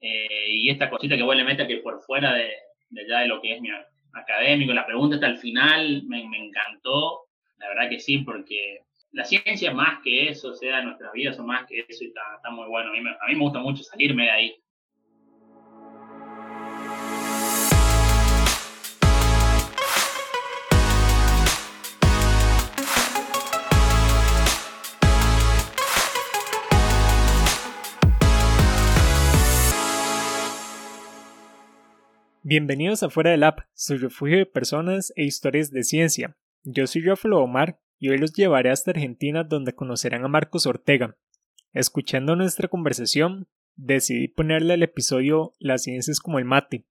eh, y esta cosita que vos le metes que por fuera de, de ya de lo que es mi académico, la pregunta hasta el final me, me encantó, la verdad que sí, porque la ciencia más que eso, o sea, nuestras vidas son más que eso y está, está muy bueno. A mí, me, a mí me gusta mucho salirme de ahí. Bienvenidos a Fuera del App, su refugio de personas e historias de ciencia. Yo soy Rafael Omar y hoy los llevaré hasta Argentina donde conocerán a Marcos Ortega. Escuchando nuestra conversación, decidí ponerle al episodio Las ciencias como el mate.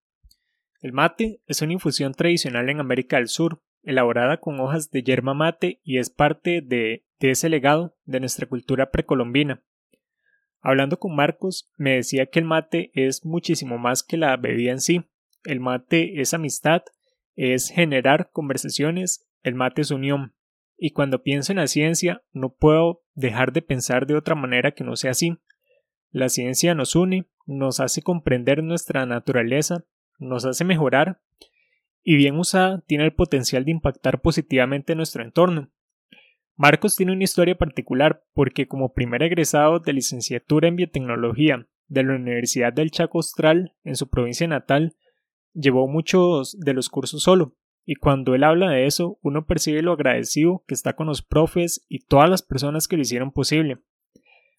El mate es una infusión tradicional en América del Sur, elaborada con hojas de yerba mate y es parte de, de ese legado de nuestra cultura precolombina. Hablando con Marcos, me decía que el mate es muchísimo más que la bebida en sí, el mate es amistad, es generar conversaciones, el mate es unión. Y cuando pienso en la ciencia, no puedo dejar de pensar de otra manera que no sea así. La ciencia nos une, nos hace comprender nuestra naturaleza, nos hace mejorar y bien usada tiene el potencial de impactar positivamente nuestro entorno. Marcos tiene una historia particular porque como primer egresado de licenciatura en biotecnología de la Universidad del Chaco Austral en su provincia natal, llevó muchos de los cursos solo, y cuando él habla de eso, uno percibe lo agradecido que está con los profes y todas las personas que lo hicieron posible.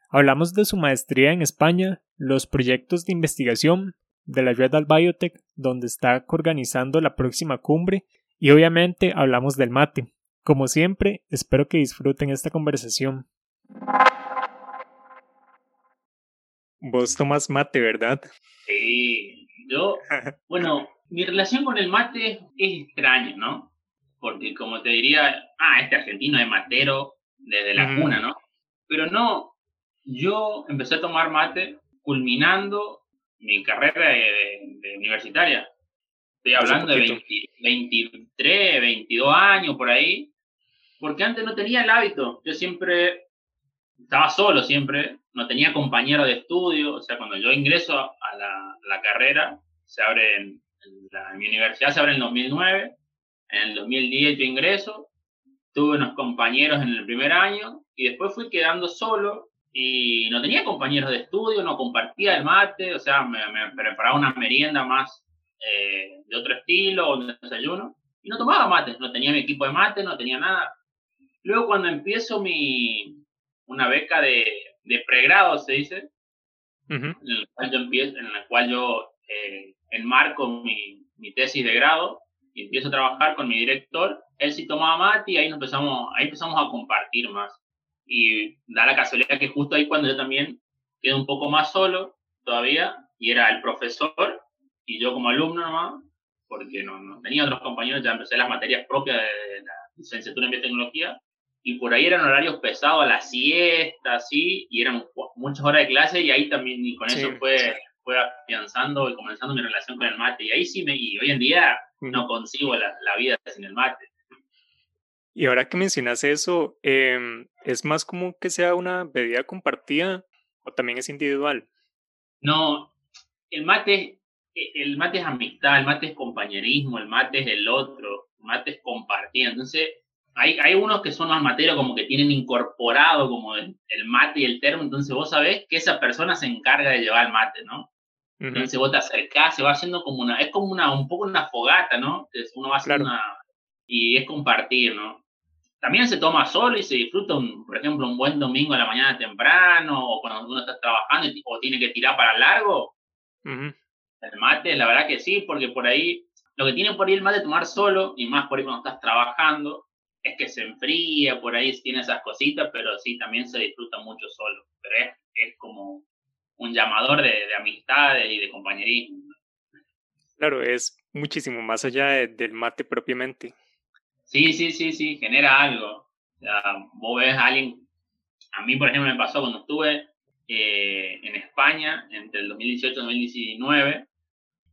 Hablamos de su maestría en España, los proyectos de investigación, de la Red al Biotech, donde está organizando la próxima cumbre, y obviamente hablamos del mate. Como siempre, espero que disfruten esta conversación. Vos tomas mate, ¿verdad? Sí, yo, bueno, mi relación con el mate es extraña, ¿no? Porque como te diría, ah, este argentino es matero desde la cuna, ¿no? Pero no, yo empecé a tomar mate culminando mi carrera de, universitaria. Estoy hablando de 23, 22 años por ahí, porque antes no tenía el hábito. Yo siempre estaba solo, siempre, no tenía compañero de estudio, o sea, cuando yo ingreso a la, la carrera, se abre en, la, mi universidad se abre en el 2009, en el 2010 yo ingreso, tuve unos compañeros en el primer año y después fui quedando solo y no tenía compañeros de estudio, no compartía el mate, o sea, me, me preparaba una merienda más eh, de otro estilo, un desayuno, y no tomaba mate, no tenía mi equipo de mate, no tenía nada. Luego cuando empiezo mi, una beca de, de pregrado, se dice, en, el cual yo empiezo, en la cual yo eh, enmarco mi, mi, tesis de grado y empiezo a trabajar con mi director. Él sí tomaba mate y ahí, empezamos, ahí empezamos a compartir más. Y da la casualidad que justo ahí cuando yo también quedé un poco más solo todavía, y era el profesor y yo como alumno nomás, porque no, no tenía otros compañeros, ya empecé las materias propias de la licenciatura en biotecnología, y por ahí eran horarios pesados a la siesta, así, y eran muchas horas de clase, y ahí también, y con eso fue, fue afianzando y comenzando mi relación con el mate, y ahí sí me, y hoy en día no consigo la, la vida sin el mate. Y ahora que mencionas eso, eh, ¿es más como que sea una bebida compartida o también es individual? No, el mate, el mate es amistad, el mate es compañerismo, el mate es el otro, el mate es compartir. Entonces, hay, hay unos que son más materos, como que tienen incorporado como el, mate y el termo, entonces vos sabés que esa persona se encarga de llevar el mate, ¿no? Entonces vos te acercás, se va haciendo como una, es como una, un poco una fogata, ¿no? Uno va a hacer una, y es compartir, ¿no? También se toma solo y se disfruta, un, por ejemplo, un buen domingo a la mañana temprano, o cuando uno está trabajando o tiene que tirar para largo. El mate, la verdad que sí, porque por ahí, lo que tiene por ahí el mate tomar solo, y más por ahí cuando estás trabajando, es que se enfría, por ahí tiene esas cositas, pero sí, también se disfruta mucho solo. Pero es, es como un llamador de, de amistades y de compañerismo. Claro, es muchísimo más allá del mate propiamente. Sí, sí, sí, sí, genera algo. vos ves a alguien, a mí por ejemplo me pasó cuando estuve eh, en España entre el 2018 y 2019,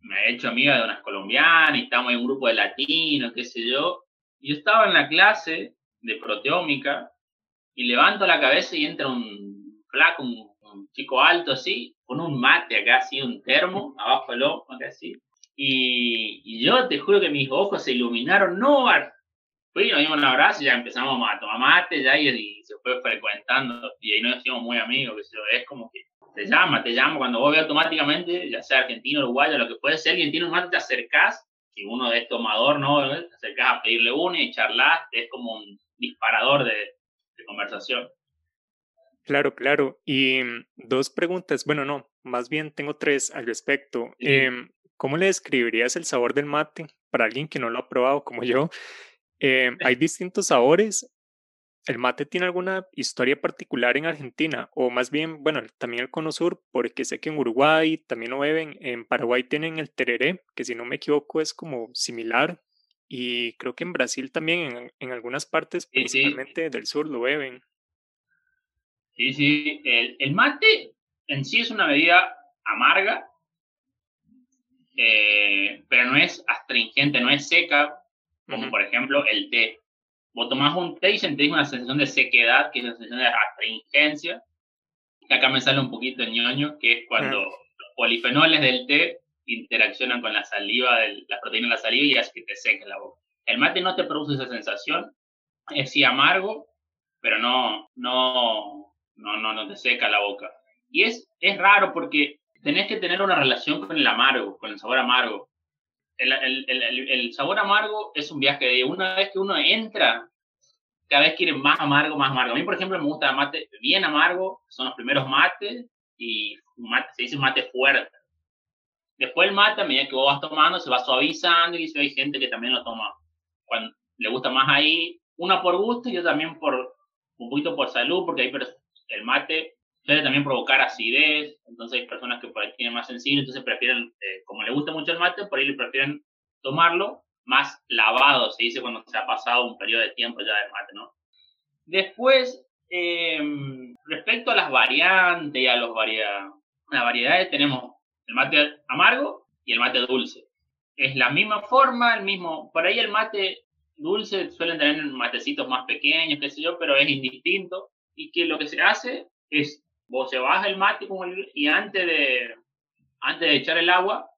me he hecho amiga de unas colombianas y estamos en un grupo de latinos, qué sé yo, yo estaba en la clase de proteómica y levanto la cabeza y entra un flaco, un, chico alto así, con un mate acá así, un termo, abajo el ojo, acá así. Y, y, yo te juro que mis ojos se iluminaron, no, fui, nos dimos un abrazo y ya empezamos a tomar mate, ya, y, se fue frecuentando, y ahí nos hicimos muy amigos, es como que te llama, te llama, cuando vos ves automáticamente, ya sea argentino, uruguayo, lo que puede ser, alguien tiene un mate, te acercás, si uno es tomador, ¿no? Te acercás a pedirle uno y charlas, es como un disparador de, de conversación. Claro, claro. Y mm, dos preguntas, bueno, no, más bien tengo tres al respecto. Em, ¿Cómo le describirías el sabor del mate para alguien que no lo ha probado como yo? Em, hay distintos sabores ¿El mate tiene alguna historia particular en Argentina? O más bien, bueno, también el Cono Sur, porque sé que en Uruguay también lo beben, en Paraguay tienen el tereré, que si no me equivoco es como similar, y creo que en Brasil también, en, algunas partes, principalmente del sur, lo beben. Sí, sí, el, mate en sí es una bebida amarga, eh, pero no es astringente, no es seca, como por ejemplo el té vos tomás un té y sentís una sensación de sequedad, que es una sensación de astringencia. Acá me sale un poquito el ñoño, que es cuando los polifenoles del té interaccionan con la saliva, del, la proteína de la saliva y hace que te seque la boca. El mate no te produce esa sensación, es sí amargo, pero no, no, no, no, no te seca la boca. Y es, es raro porque tenés que tener una relación con el amargo, con el sabor amargo el, el, el, sabor amargo es un viaje de una vez que uno entra, cada vez quiere más amargo, más amargo. A mí, por ejemplo, me gusta el mate bien amargo, son los primeros mates, y mate, se dice mate fuerte. Después el mate, a medida que vos vas tomando, se va suavizando y hay gente que también lo toma cuando le gusta más ahí, una por gusto y yo también por un poquito por salud, porque hay el mate puede también provocar acidez, entonces hay personas que por ahí tienen más sensible, entonces prefieren, eh, como le gusta mucho el mate, por ahí le prefieren tomarlo más lavado, se dice cuando se ha pasado un periodo de tiempo ya del mate, ¿no? Después, em, respecto a las variantes y a los las variedades, tenemos el mate amargo y el mate dulce. Es la misma forma, el mismo, por ahí el mate dulce suelen tener matecitos más pequeños, qué sé yo, pero es indistinto y que lo que se hace es Vos se baja el mate y antes de, antes de echar el agua,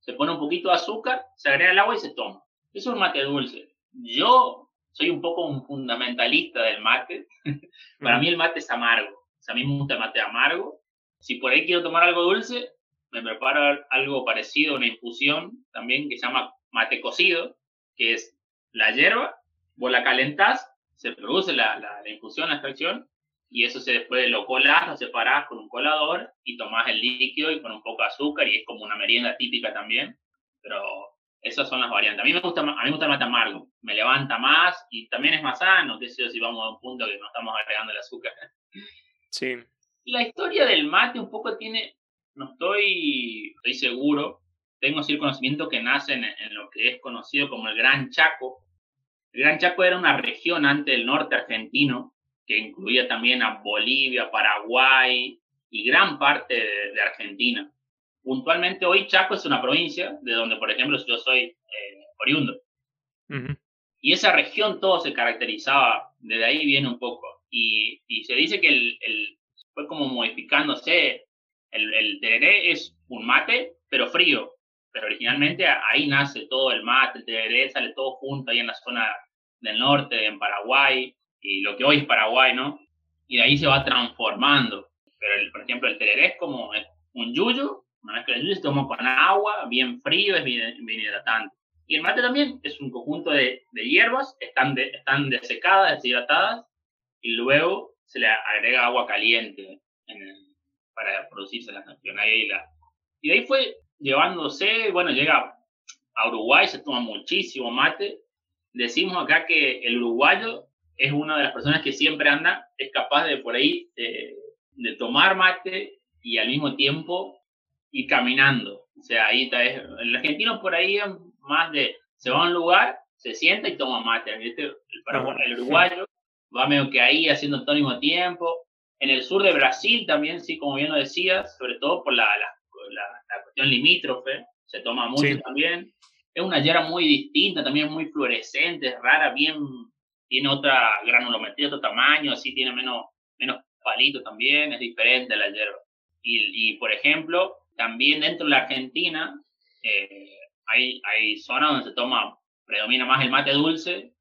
se pone un poquito de azúcar, se agrega el agua y se toma. Eso es un mate dulce. Yo soy un poco un fundamentalista del mate. Para mí el mate es amargo. O sea, a mí me gusta el mate amargo. Si por ahí quiero tomar algo dulce, me preparo algo parecido, una infusión también que se llama mate cocido, que es la hierba, vos la calentás, se produce la, la, la infusión, la extracción, y eso se después lo colás, lo separás con un colador y tomás el líquido y con un poco de azúcar y es como una merienda típica también, pero esas son las variantes. A mí me gusta, a mí me gusta el mate amargo, me levanta más y también es más sano, qué sé si vamos a un punto que no estamos agregando el azúcar. Sí. La historia del mate un poco tiene, no estoy, estoy seguro, tengo cierto conocimiento que nace en, en lo que es conocido como el Gran Chaco. El Gran Chaco era una región antes del norte argentino, que incluía también a Bolivia, Paraguay y gran parte de, Argentina. Puntualmente hoy Chaco es una provincia de donde, por ejemplo, yo soy eh, oriundo. Y esa región todo se caracterizaba, desde ahí viene un poco. Y, y se dice que el, el, fue como modificándose. El, el tereré es un mate, pero frío. Pero originalmente ahí nace todo el mate, el tereré sale todo junto ahí en la zona del norte, en Paraguay y lo que hoy es Paraguay, ¿no? Y de ahí se va transformando. Pero, por ejemplo, el tereré es como un yuyo, una que el yuyo se toma con agua, bien frío, es bien, bien hidratante. Y el mate también es un conjunto de, de hierbas, están, de, están desecadas, deshidratadas, y luego se le agrega agua caliente para producirse la canción. Ahí la, y de ahí fue llevándose, bueno, llega a Uruguay, se toma muchísimo mate. Decimos acá que el uruguayo es una de las personas que siempre anda, es capaz de por ahí eh, de tomar mate y al mismo tiempo ir caminando. O sea, ahí está, el argentino por ahí es más de, se va a un lugar, se sienta y toma mate. El, el uruguayo va medio que ahí haciendo todo al mismo tiempo. En el sur de Brasil también, sí, como bien lo decías, sobre todo por la, la, la, cuestión limítrofe, se toma mucho también. Es una hierba muy distinta, también muy fluorescente, es rara, bien tiene otra granulometría, otro tamaño, así tiene menos, menos palito también, es diferente la hierba. Y, y por ejemplo, también dentro de la Argentina eh, hay, hay zonas donde se toma, predomina más el mate dulce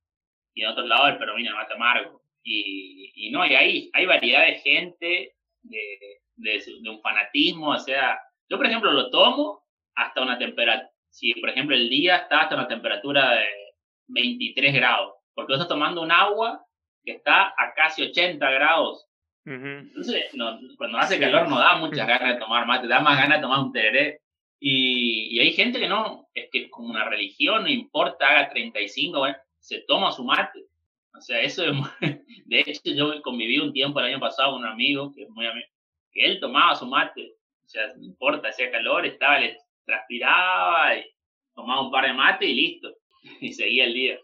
y en otros lados predomina el mate amargo. Y, y no, y ahí hay variedad de gente, de, de, de, un fanatismo, o sea, yo por ejemplo lo tomo hasta una temperatura, si por ejemplo el día está hasta una temperatura de 23 grados, porque estás tomando un agua que está a casi 80 grados. Entonces, no, cuando hace calor no da muchas ganas de tomar mate, da más ganas de tomar un tereré. Y, y, hay gente que no, es que es como una religión, no importa, haga 35, bueno, se toma su mate. O sea, eso es De hecho, yo conviví un tiempo el año pasado con un amigo, que es muy amigo, que él tomaba su mate. O sea, no importa, hacía calor, estaba, le transpiraba, y tomaba un par de mate y listo. Y seguía el día.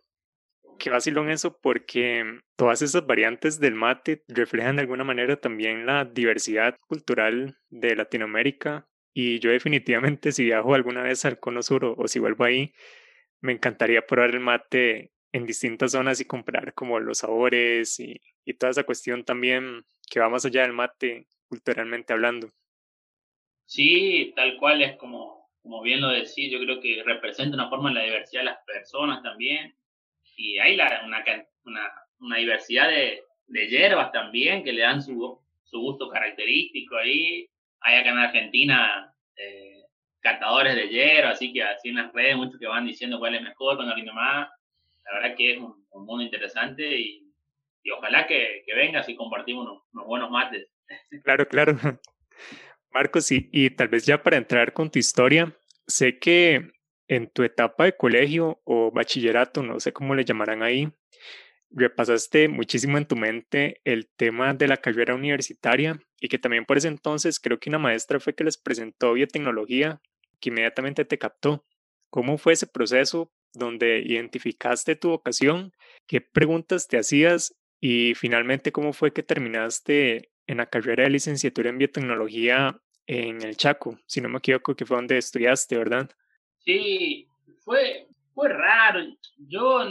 Qué vacilón eso porque todas esas variantes del mate reflejan de alguna manera también la diversidad cultural de Latinoamérica y yo definitivamente si viajo alguna vez al Cono Sur o, si vuelvo ahí, me encantaría probar el mate en distintas zonas y comprar como los sabores y, y toda esa cuestión también que va más allá del mate culturalmente hablando. Sí, tal cual es como, como bien lo decís, yo creo que representa una forma en la diversidad de las personas también y hay una, una, diversidad de, de, hierbas también que le dan su, su gusto característico ahí. Hay acá en Argentina eh, catadores de hierba, así que así en las redes muchos que van diciendo cuál es mejor, cuál es más. La verdad que es un, un mundo interesante y, y ojalá que, que vengas y compartimos unos, unos, buenos mates. Claro, claro. Marcos, y, y tal vez ya para entrar con tu historia, sé que en tu etapa de colegio o bachillerato, no sé cómo le llamarán ahí, repasaste muchísimo en tu mente el tema de la carrera universitaria y que también por ese entonces creo que una maestra fue que les presentó biotecnología que inmediatamente te captó. ¿Cómo fue ese proceso donde identificaste tu vocación? ¿Qué preguntas te hacías? Y finalmente, ¿cómo fue que terminaste en la carrera de licenciatura en biotecnología en el Chaco? Si no me equivoco, que fue donde estudiaste, ¿verdad? Sí, fue, fue raro. Yo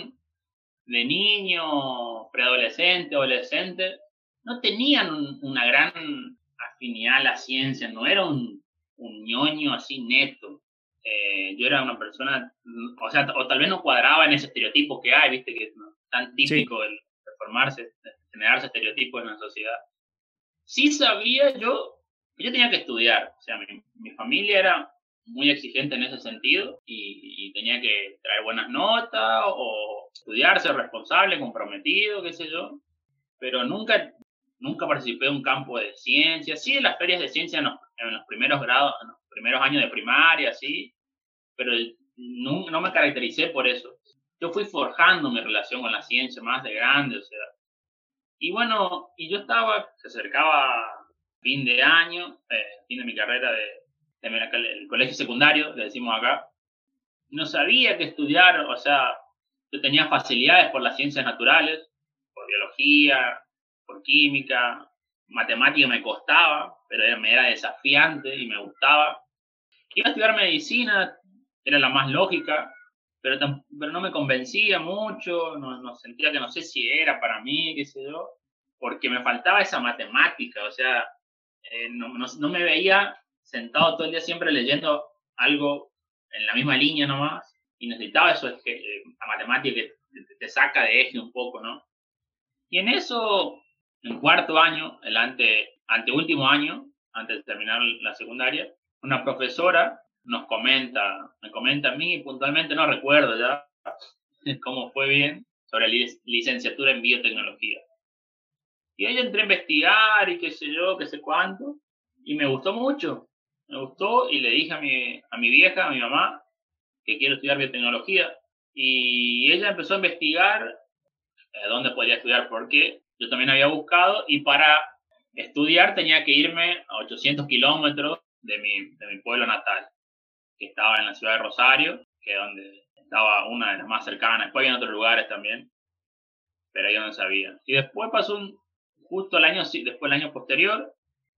de niño, preadolescente, adolescente, no tenían una gran afinidad a la ciencia, no era un, un ñoño así neto. Eh, yo era una persona, o sea, o tal vez no cuadraba en ese estereotipo que hay, viste, que es tan típico el de formarse, generarse estereotipos en la sociedad. Sí sabía yo que yo tenía que estudiar, o sea, mi, mi familia era muy exigente en ese sentido y, tenía que traer buenas notas o estudiar, ser responsable, comprometido, qué sé yo. Pero nunca, nunca participé de un campo de ciencia. Sí, en las ferias de ciencia en los, en los primeros grados, en los primeros años de primaria, sí, pero no, no me caractericé por eso. Yo fui forjando mi relación con la ciencia más de grande, o sea. Y bueno, y yo estaba, se acercaba fin de año, eh, fin de mi carrera de, el colegio secundario, le decimos acá, no sabía qué estudiar, o sea, yo tenía facilidades por las ciencias naturales, por biología, por química, matemática me costaba, pero me era desafiante y me gustaba. Iba a estudiar medicina, era la más lógica, pero, pero no me convencía mucho, no, no, sentía que no sé si era para mí, qué sé yo, porque me faltaba esa matemática, o sea, eh, no, no, no, me veía sentado todo el día siempre leyendo algo en la misma línea nomás y necesitaba eso, es que eh, la matemática que te, saca de eje un poco, ¿no? Y en eso, en cuarto año, el ante, anteúltimo año, antes de terminar la secundaria, una profesora nos comenta, me comenta a mí, puntualmente no recuerdo ya cómo fue bien, sobre licenciatura en biotecnología. Y ella entré a investigar y qué sé yo, qué sé cuánto, y me gustó mucho me gustó y le dije a mi, a mi vieja, a mi mamá, que quiero estudiar biotecnología. Y ella empezó a investigar eh, dónde podía estudiar, porque yo también había buscado y para estudiar tenía que irme a 800 kilómetros de mi, de mi pueblo natal, que estaba en la ciudad de Rosario, que es donde estaba una de las más cercanas. Después en otros lugares también, pero yo no sabía. Y después pasó un, justo el año, después el año posterior,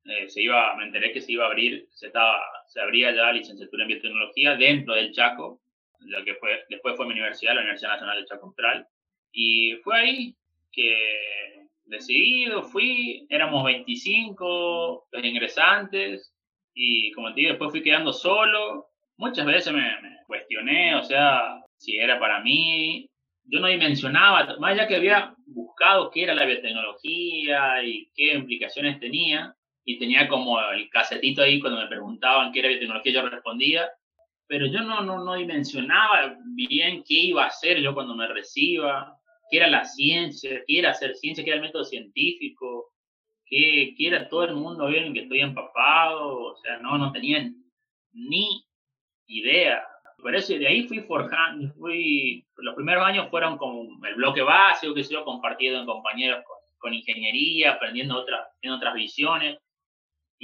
eh, se iba, me enteré que se iba a abrir, se, estaba, se abría ya licenciatura en biotecnología dentro del Chaco, lo que fue, después fue mi universidad, la Universidad Nacional del Chaco Austral, y fue ahí que decidido fui, éramos 25 los ingresantes, Y como te digo, después fui quedando solo. Muchas veces me, cuestioné, o sea, si era para mí. Yo no dimensionaba, más allá que había buscado qué era la biotecnología y qué implicaciones tenía, y tenía como el casetito ahí cuando me preguntaban qué era biotecnología, yo respondía, pero yo no, no, no dimensionaba bien qué iba a hacer yo cuando me reciba, qué era la ciencia, qué era hacer ciencia, qué era el método científico, qué, qué era todo el mundo bien que estoy empapado, o sea, no, no tenía ni idea. Por eso de ahí fui forjando, fui, los primeros años fueron como el bloque básico que se yo compartido en compañeros con, con ingeniería, aprendiendo otras, otras visiones.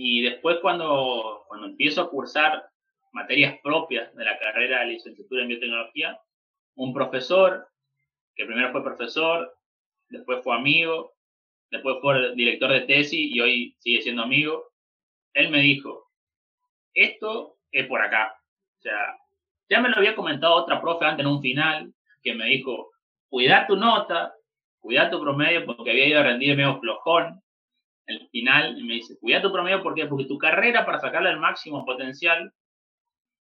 Y después cuando, cuando empiezo a cursar materias propias de la carrera de licenciatura en biotecnología, un profesor, que primero fue profesor, después fue amigo, después fue director de tesis y hoy sigue siendo amigo, él me dijo, esto es por acá. O sea, ya me lo había comentado otra profe antes en un final, que me dijo, cuida tu nota, cuida tu promedio, porque había ido a rendir medio flojón. El final, y me dice, cuida tu promedio, ¿por qué? Porque tu carrera para sacarle el máximo potencial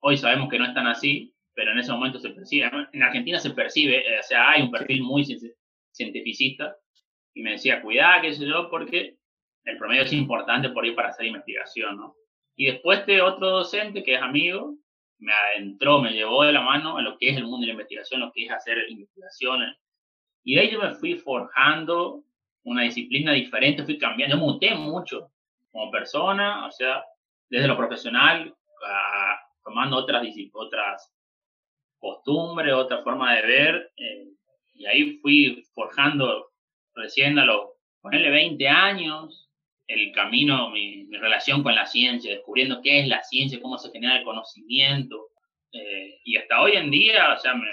Hoy sabemos que no es tan así, pero en ese momento se percibe. En Argentina se percibe, eh, o sea, hay un perfil muy cientificista. Y me decía, cuidado, qué sé yo, porque el promedio es importante por ir para hacer investigación, ¿no? Y después este otro docente, que es amigo, me adentró, me llevó de la mano a lo que es el mundo de la investigación, lo que es hacer investigaciones. Y de ahí yo me fui forjando una disciplina diferente, fui cambiando, muté mucho como persona, o sea, desde lo profesional a tomando otras, otras costumbres, otra forma de ver, eh, y ahí fui forjando recién a los, ponerle 20 años, el camino, mi, relación con la ciencia, descubriendo qué es la ciencia, cómo se genera el conocimiento, eh, y hasta hoy en día, o sea, me,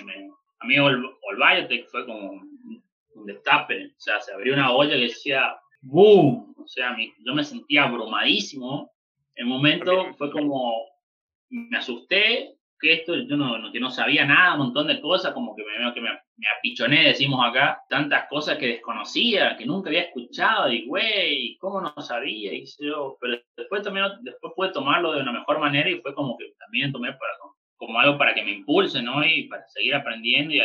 a mí All, Biotech fue como un destape, o sea, se abrió una olla que decía, ¡boom! O sea, yo me sentía abrumadísimo. En un momento fue como me asusté, que esto yo no, que no sabía nada, un montón de cosas, como que me, que me, me apichoné, decimos acá, tantas cosas que desconocía, que nunca había escuchado, y güey, ¿cómo no sabía? Y yo, pero después también, después pude tomarlo de una mejor manera y fue como que también tomé para, como algo para que me impulse, ¿no? Y para seguir aprendiendo y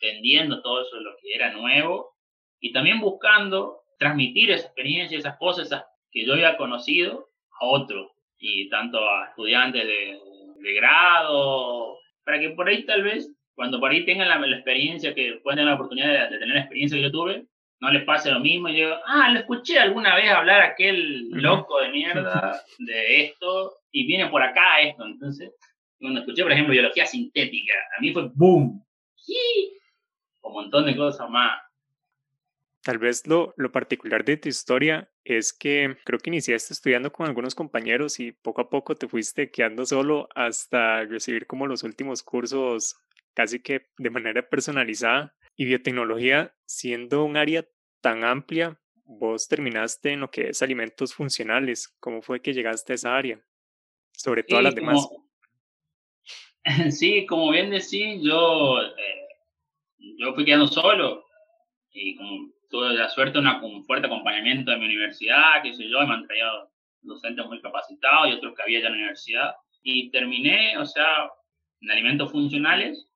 entendiendo todo eso, lo que era nuevo, y también buscando transmitir esa experiencia, esas cosas que yo había conocido a otros y tanto a estudiantes de, de grado, para que por ahí tal vez, cuando por ahí tengan la, experiencia, que pueden tener la oportunidad de, tener la experiencia que yo tuve, no les pase lo mismo y digo, ah, le escuché alguna vez hablar a aquel loco de mierda de esto y viene por acá esto. Entonces, cuando escuché, por ejemplo, biología sintética, a mí fue boom, ¡Sí! Un montón de cosas más. Tal vez lo, lo particular de tu historia es que creo que iniciaste estudiando con algunos compañeros y poco a poco te fuiste quedando solo hasta recibir como los últimos cursos casi que de manera personalizada. Y biotecnología, siendo un área tan amplia, vos terminaste en lo que es alimentos funcionales. ¿Cómo fue que llegaste a esa área? Sobre todas las demás. Sí, como bien decís, yo, eh, yo fui quedando solo y como tuve la suerte de un fuerte acompañamiento de mi universidad, qué sé yo, me han traído docentes muy capacitados y otros que había ya en la universidad. Y terminé, o sea, en alimentos funcionales,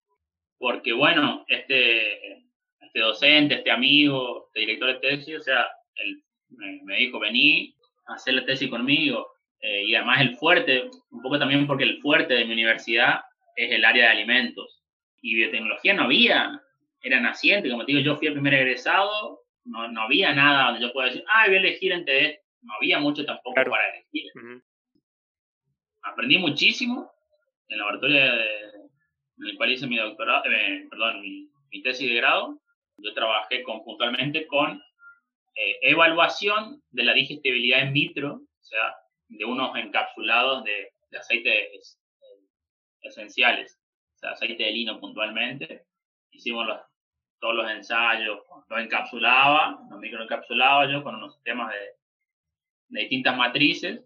porque bueno, este, este docente, este amigo, este director de tesis, o sea, él me, dijo, vení a hacer la tesis conmigo. Eh, y además el fuerte, un poco también porque el fuerte de mi universidad es el área de alimentos. Y biotecnología no había, era naciente, como te digo, yo fui el primer egresado, no, no había nada donde yo pueda decir, ah, voy a elegir entre esto. No había mucho tampoco para elegir. Aprendí muchísimo en el laboratorio en el cual hice mi doctorado, eh, perdón, mi, tesis de grado. Yo trabajé conjuntualmente con eh, evaluación de la digestibilidad in vitro, o sea, de unos encapsulados de, de aceites eh, esenciales, o sea, aceite de lino puntualmente. Hicimos los todos los ensayos, los encapsulaba, los microencapsulaba yo con unos sistemas de, de distintas matrices,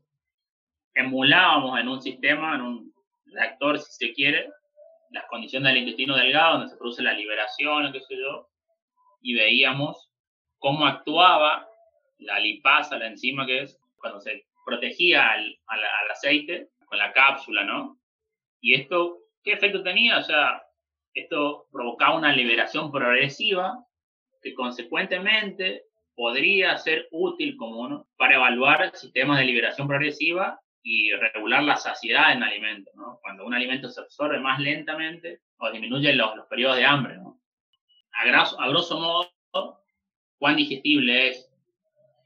emulábamos en un sistema, en un reactor si se quiere, las condiciones del intestino delgado, donde se produce la liberación, qué sé yo, y veíamos cómo actuaba la lipasa, la enzima que es, cuando se protegía al, al, aceite con la cápsula, ¿no? Y esto, ¿qué efecto tenía? O sea, esto provocaba una liberación progresiva que consecuentemente podría ser útil como para evaluar sistemas de liberación progresiva y regular la saciedad en alimentos, ¿no? Cuando un alimento se absorbe más lentamente o disminuye los, los periodos de hambre, ¿no? A, grosso, a grosso modo, cuán digestible es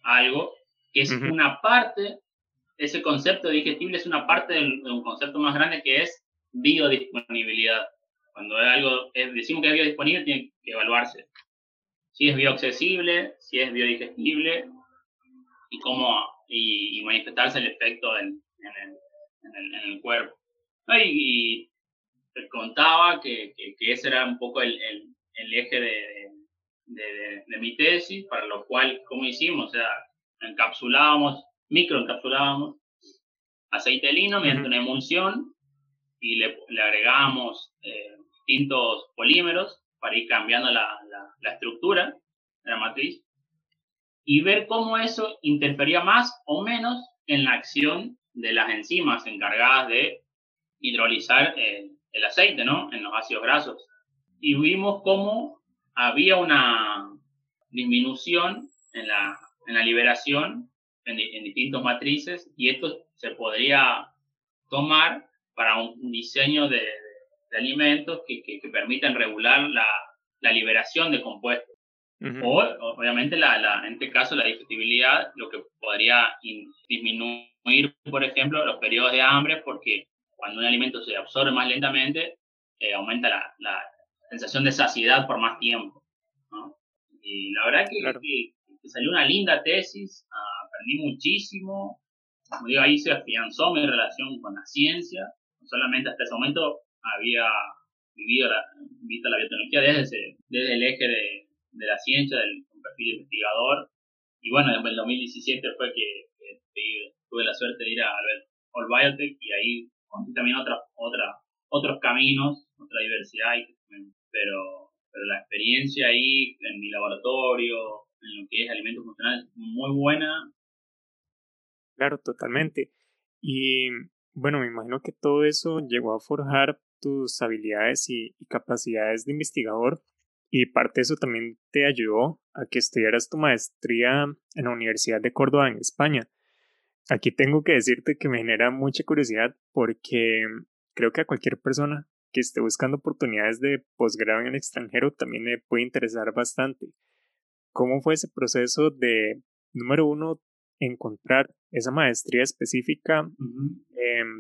algo, que es una parte, ese concepto digestible es una parte de un concepto más grande que es biodisponibilidad. Cuando algo, decimos que es biodisponible, tiene que evaluarse si es bioaccesible, si es biodigestible y cómo y, manifestarse el efecto en, el, cuerpo. Y, contaba que, que, ese era un poco el, el eje de, de, mi tesis, para lo cual, ¿cómo hicimos? O sea, encapsulábamos, microencapsulábamos aceite lino mediante una emulsión y le, le agregábamos eh, distintos polímeros para ir cambiando la, la, estructura de la matriz y ver cómo eso interfería más o menos en la acción de las enzimas encargadas de hidrolizar el, el aceite, ¿no? En los ácidos grasos. Y vimos cómo había una disminución en la, en la liberación en, en distintas matrices y esto se podría tomar para un diseño de, de alimentos que, que, permitan regular la, la, liberación de compuestos. O, obviamente, la, la, en este caso, la digestibilidad, lo que podría disminuir, por ejemplo, los periodos de hambre, porque cuando un alimento se absorbe más lentamente, eh, aumenta la, la, sensación de saciedad por más tiempo. ¿no? Y la verdad que, que, salió una linda tesis, aprendí muchísimo. Como digo, ahí se afianzó mi relación con la ciencia. Solamente hasta ese momento había vivido la, visto la biotecnología desde, desde el eje de, de, la ciencia, del perfil de investigador. Y bueno, en el 2017 fue que, tuve la suerte de ir a All Biotech y ahí conocí también otra, otra, otros caminos, otra diversidad, pero, pero la experiencia ahí en mi laboratorio, en lo que es alimentos funcionales, es muy buena. Claro, totalmente. Y bueno, me imagino que todo eso llegó a forjar tus habilidades y, capacidades de investigador y parte de eso también te ayudó a que estudiaras tu maestría en la Universidad de Córdoba en España. Aquí tengo que decirte que me genera mucha curiosidad porque creo que a cualquier persona que esté buscando oportunidades de posgrado en el extranjero también le puede interesar bastante. ¿Cómo fue ese proceso de, número uno, encontrar esa maestría específica?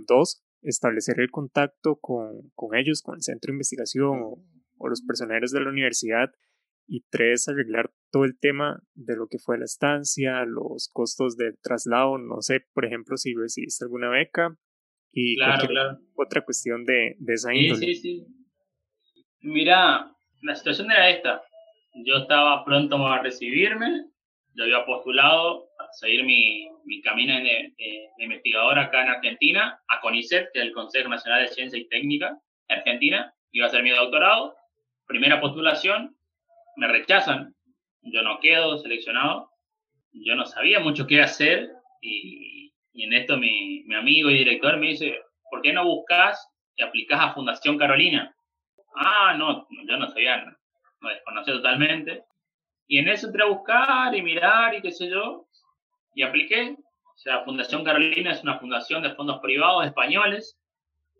dos, establecer el contacto con, con, ellos, con el centro de investigación o, los personeros de la universidad. Y tres, arreglar todo el tema de lo que fue la estancia, los costos del traslado, no sé, por ejemplo, si recibiste alguna beca y otra cuestión de, de esa índole. Sí, sí, sí. Mira, la situación era esta. Yo estaba pronto a recibirme, yo había postulado seguir mi, mi camino de, investigador acá en Argentina, a CONICET, que es el Consejo Nacional de Ciencia y Técnica de Argentina, iba a hacer mi doctorado. Primera postulación, me rechazan, yo no quedo seleccionado, yo no sabía mucho qué hacer y, y en esto mi, mi, amigo y director me dice, ¿por qué no buscas y aplicas a Fundación Carolina? Ah, no, yo no sabía, no desconocía totalmente. Y en eso entré a buscar y mirar y qué sé yo, y apliqué. O sea, Fundación Carolina es una fundación de fondos privados españoles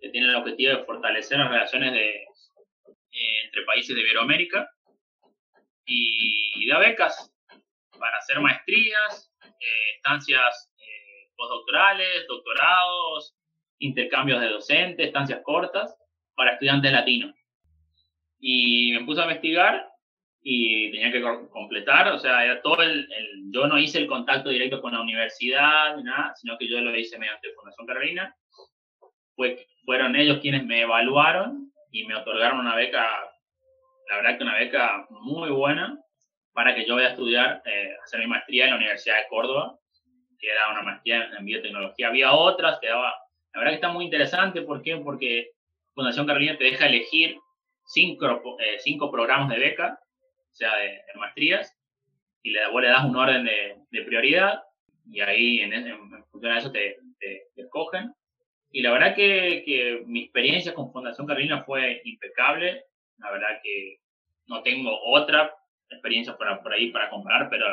que tiene el objetivo de fortalecer las relaciones de, eh, entre países de Iberoamérica y, da becas para hacer maestrías, eh, estancias eh, postdoctorales, doctorados, intercambios de docentes, estancias cortas para estudiantes latinos. Y me puse a investigar y tenía que completar, o sea, era todo el, yo no hice el contacto directo con la universidad ni nada, sino que yo lo hice mediante Fundación Carolina. Pues fueron ellos quienes me evaluaron y me otorgaron una beca, la verdad que una beca muy buena para que yo vaya a estudiar, eh, hacer mi maestría en la Universidad de Córdoba, que era una maestría en biotecnología. Había otras que daba, la verdad que está muy interesante, ¿por qué? Porque Fundación Carolina te deja elegir cinco, eh, cinco programas de beca sea, de, maestrías, y le, vos le das un orden de, prioridad, y ahí en, función de eso te, te, escogen. Y la verdad que, que, mi experiencia con Fundación Carolina fue impecable. La verdad que no tengo otra experiencia por, por ahí para comparar, pero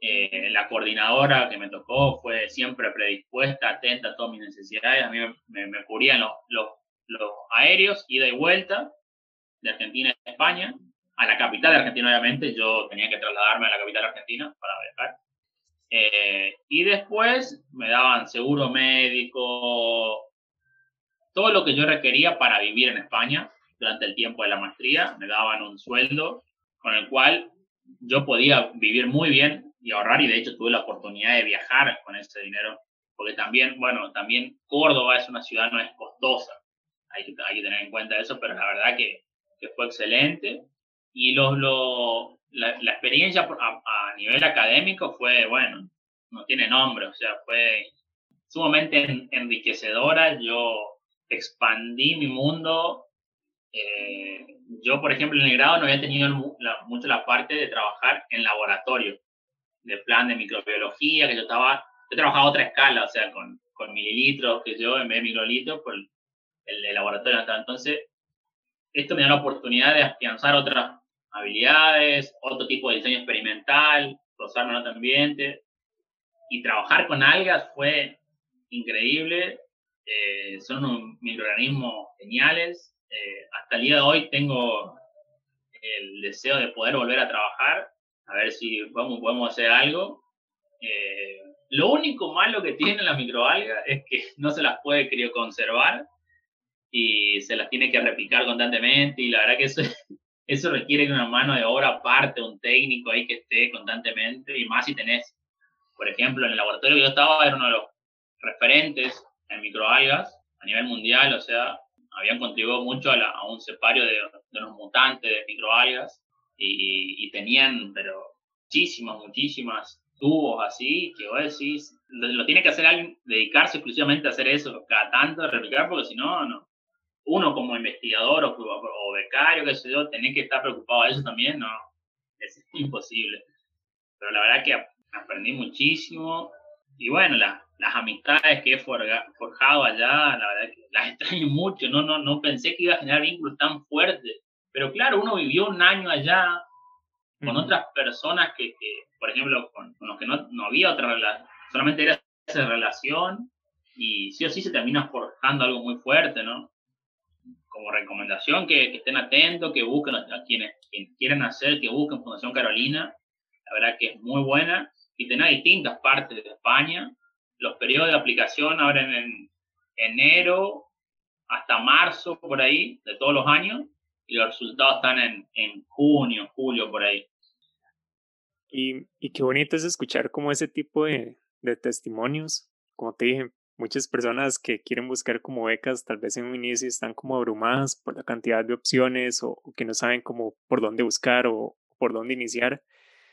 eh, la coordinadora que me tocó fue siempre predispuesta, atenta a todas mis necesidades. A mí me, me, cubrían los, los, los, aéreos, ida y vuelta, de Argentina a España, a la capital Argentina, obviamente. Yo tenía que trasladarme a la capital Argentina para viajar. Eh, y después me daban seguro médico, todo lo que yo requería para vivir en España durante el tiempo de la maestría. Me daban un sueldo con el cual yo podía vivir muy bien y ahorrar y de hecho tuve la oportunidad de viajar con ese dinero porque también, bueno, también Córdoba es una ciudad no es costosa, hay que, hay que tener en cuenta eso, pero la verdad que, que fue excelente y los, lo, la, la, experiencia a, nivel académico fue, bueno, no tiene nombre, o sea, fue sumamente enriquecedora, yo expandí mi mundo, eh, yo, por ejemplo, en el grado no había tenido mucho la parte de trabajar en laboratorio de plan de microbiología, que yo estaba, he trabajado a otra escala, o sea, con, con mililitros, que yo en vez de microlitros, por el, el, laboratorio. Entonces, esto me da la oportunidad de afianzar otras habilidades, otro tipo de diseño experimental, rozarme en otro ambiente. Y trabajar con algas fue increíble. Eh, son microorganismos geniales. Eh, hasta el día de hoy tengo el deseo de poder volver a trabajar a ver si podemos, podemos hacer algo. Eh, lo único malo que tiene la microalga es que no se las puede crioconservar y se las tiene que replicar constantemente y la verdad que eso, eso requiere una mano de obra aparte, un técnico ahí que esté constantemente y más si tenés, por ejemplo, en el laboratorio que yo estaba era uno de los referentes en microalgas a nivel mundial, o sea, habían contribuido mucho a, un separio de, de unos mutantes de microalgas y, tenían, pero muchísimas, muchísimas tubos así, que vos decís, lo, tiene que hacer alguien, dedicarse exclusivamente a hacer eso, cada tanto, replicar, porque si no, no. Uno como investigador o, o, becario, qué sé yo, tenés que estar preocupado de eso también, no, es imposible. Pero la verdad que aprendí muchísimo y bueno, las amistades que he forjado allá, la verdad que las extraño mucho, no, no, no pensé que iba a generar vínculos tan fuertes pero claro, uno vivió un año allá con otras personas que, por ejemplo, con, los que no, no, había otra relación, solamente era esa relación y sí o sí se termina forjando algo muy fuerte, ¿no? Como recomendación que, estén atentos, que busquen a quienes, quieran hacer, que busquen Fundación Carolina, la verdad que es muy buena y tener distintas partes de España. Los periodos de aplicación abren en enero hasta marzo, por ahí, de todos los años y los resultados están en, en junio, julio, por ahí. Y, y, qué bonito es escuchar como ese tipo de, de, testimonios. Como te dije, muchas personas que quieren buscar como becas, tal vez en un inicio están como abrumadas por la cantidad de opciones o, que no saben como por dónde buscar o por dónde iniciar.